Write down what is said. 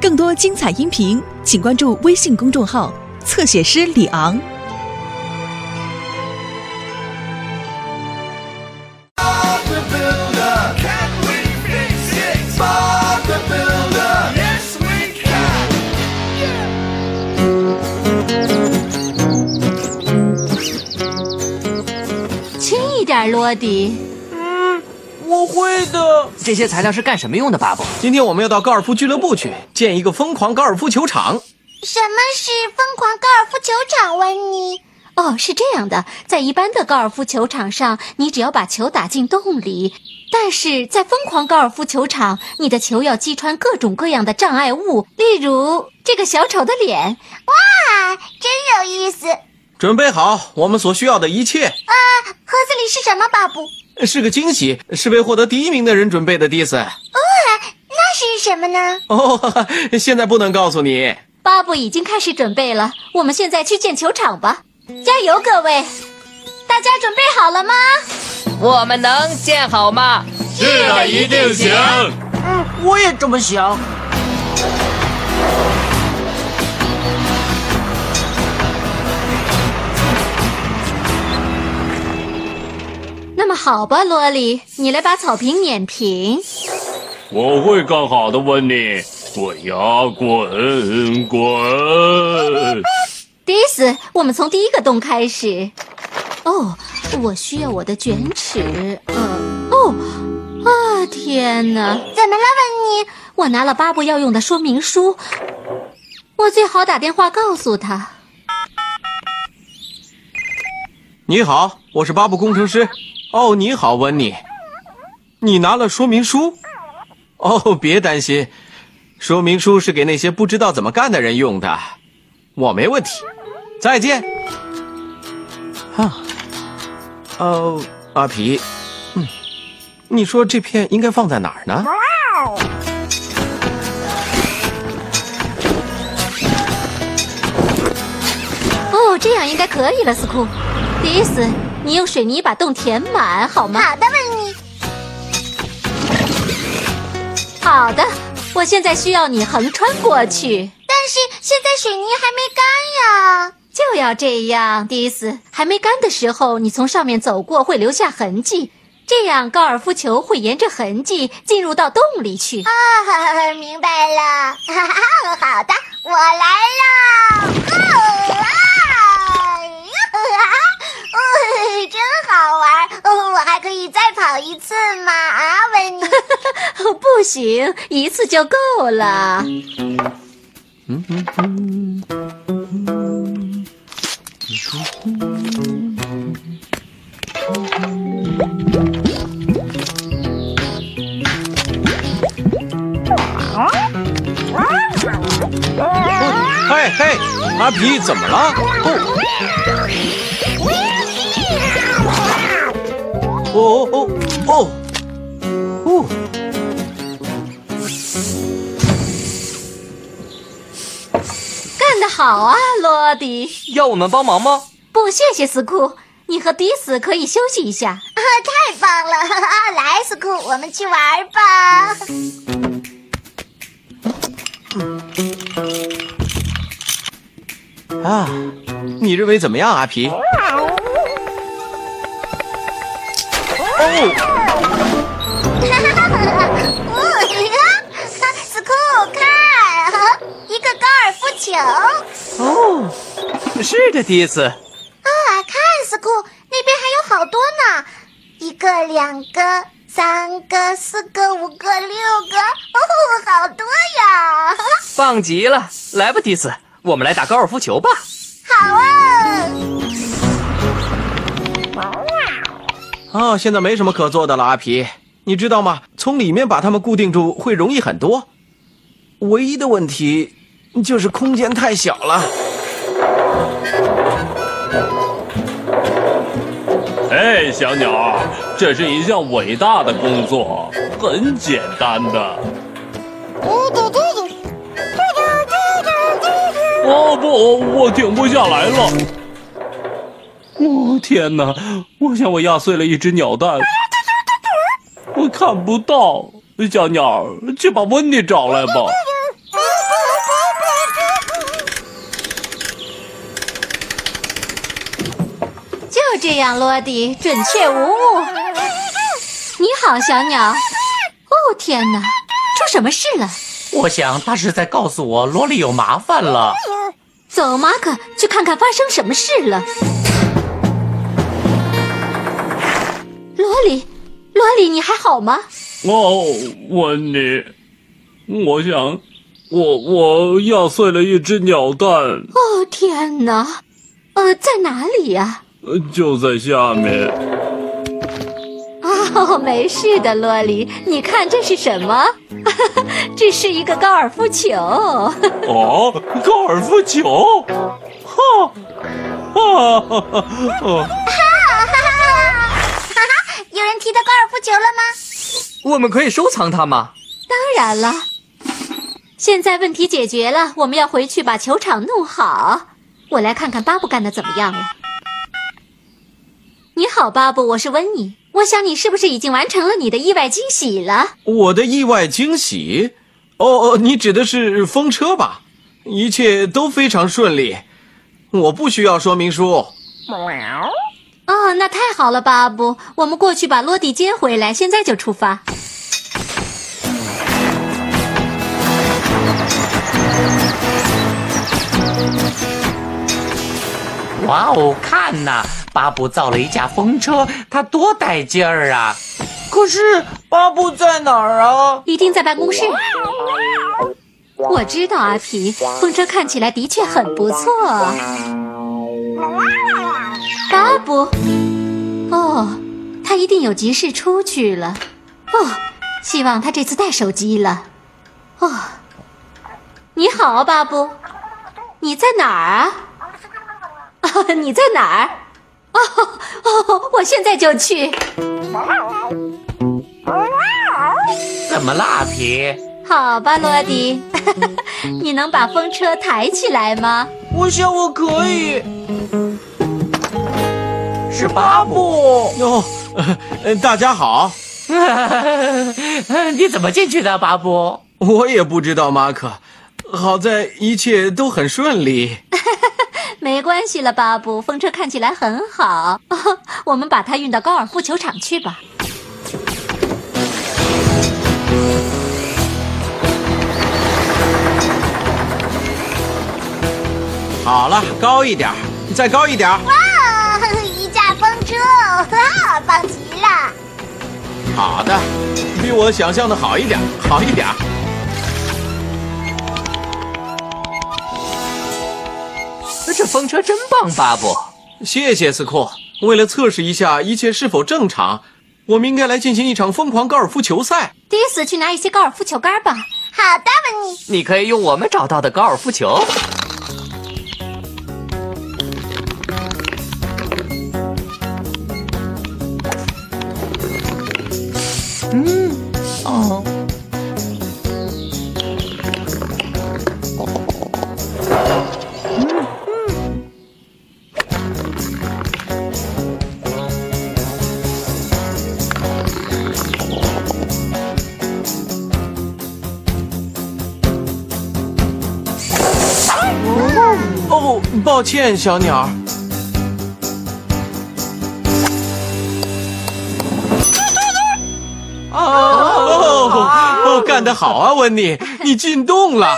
更多精彩音频，请关注微信公众号“侧写师李昂”。轻一点，落地。嗯，我会的。这些材料是干什么用的，巴布？今天我们要到高尔夫俱乐部去建一个疯狂高尔夫球场。什么是疯狂高尔夫球场，温妮？哦，是这样的，在一般的高尔夫球场上，你只要把球打进洞里；但是在疯狂高尔夫球场，你的球要击穿各种各样的障碍物，例如这个小丑的脸。哇，真有意思！啊，准备好我们所需要的一切，啊盒子里是什么，巴布？是个惊喜，是为获得第一名的人准备的，迪斯。那是什么呢？哦，哈 哈现在不能告诉你。巴布已经开始准备了，我们现在去建球场吧！加油，各位！大家准备好了吗？我们能建好吗？是的，一定行。嗯我也这么想。好吧，萝莉，你来把草坪碾平。我会干好的，温妮。滚呀，滚滚！迪斯，我们从第一个洞开始。哦，我需要我的卷尺。呃，哦，啊，天哪！怎么了，温妮？我拿了巴布要用的说明书，我最好打电话告诉他。你好，我是巴布工程师。哦，你好，温妮。你拿了说明书？哦，别担心，说明书是给那些不知道怎么干的人用的。我没问题。再见。啊，哦，阿皮，嗯，你说这片应该放在哪儿呢？哦，这样应该可以了，斯库。迪斯，你用水泥把洞填满好吗？好的，温妮。好的，我现在需要你横穿过去。但是现在水泥还没干呀。就要这样，迪斯。还没干的时候，你从上面走过会留下痕迹，这样高尔夫球会沿着痕迹进入到洞里去。啊，明白了。哈哈，好的，我来啦。哦啊哦，真好玩！哦，我还可一次吗？啊，维尼。不行，一次就够了。嘿嘿，阿皮怎么了？哦哦哦哦哦！哦干得好啊，罗迪！要我们帮忙吗？不，谢谢斯库，你和迪斯可以休息一下。啊，太棒了！来，斯库，我们去玩吧。啊，你认为怎么样，阿皮？哦，哦球。哦，是的，迪斯。啊，看，斯库，那边还有好多呢，一个、两个、三个、四个、五个、六个，哦，好多呀！棒极了！来吧，迪斯，我们来打高尔夫球吧。好啊！啊，现在没什么可做的了，阿皮，你知道吗？从里面把它们固定住会容易很多。唯一的问题就是空间太小了。哎，小鸟，这是一项伟大的工作，很简单的。哦不，我停不下来了。哦天哪！我想我压碎了一只鸟蛋，我看不到。小鸟，去把温妮找来吧。这样，罗迪，准确无误。你好，小鸟。哦，天哪，出什么事了？我想他是在告诉我罗莉有麻烦了。走，马可，去看看发生什么事了。罗里，罗里，你还好吗？哦，温妮，我想，我我压碎了一只鸟蛋，哦，天哪！呃，在哪里呀、呃就在下面。哦，没事的，洛里。你看这是什么？这是一个高尔夫球。哦，高尔夫球，哈，哈哈哈哈！有人提到高尔夫球了吗？我们可以收藏它吗？当然了，现在问题解决了，我们要回去把球场弄好。我来看看巴布干的怎么样了。你好，巴布，我是温妮。我想你是不是已经完成了你的意外惊喜了？我的意外惊喜？哦哦，你指的是风车吧？一切都非常顺利，我不需要说明书。哦，那太好了，巴布，我们过去把洛蒂接回来，现在就出发。哇哦，看呐，巴布造了一架风车，它多带劲儿啊！可是巴布在哪儿啊？一定在办公室。我知道阿皮，风车看起来的确很不错。巴布，哦，他一定有急事出去了。哦，希望他这次带手机了。哦，你好，巴布，你在哪儿啊？你在哪儿？哦哦，我现在就去。怎么啦，阿皮？好吧，罗迪，你能把风车抬起来吗？我想我可以。是巴布。哟、呃，大家好，你怎么进去的，巴布？我也不知道，马可。好在一切都很顺利。没关系了，巴布，风车看起来很好。我们把它运到高尔夫球场去吧。好了，高一点，再高一点哇哦，一架风车，啊，棒极了！好的，比我想象的好一点，好一点。风车真棒，巴布。谢谢斯库。为了测试一下一切是否正常，我们应该来进行一场疯狂高尔夫球赛。迪斯，去拿一些高尔夫球杆吧。好的，文尼。你可以用我们找到的高尔夫球。抱歉，小鸟。哦哦，干得好啊，温妮，你进洞了。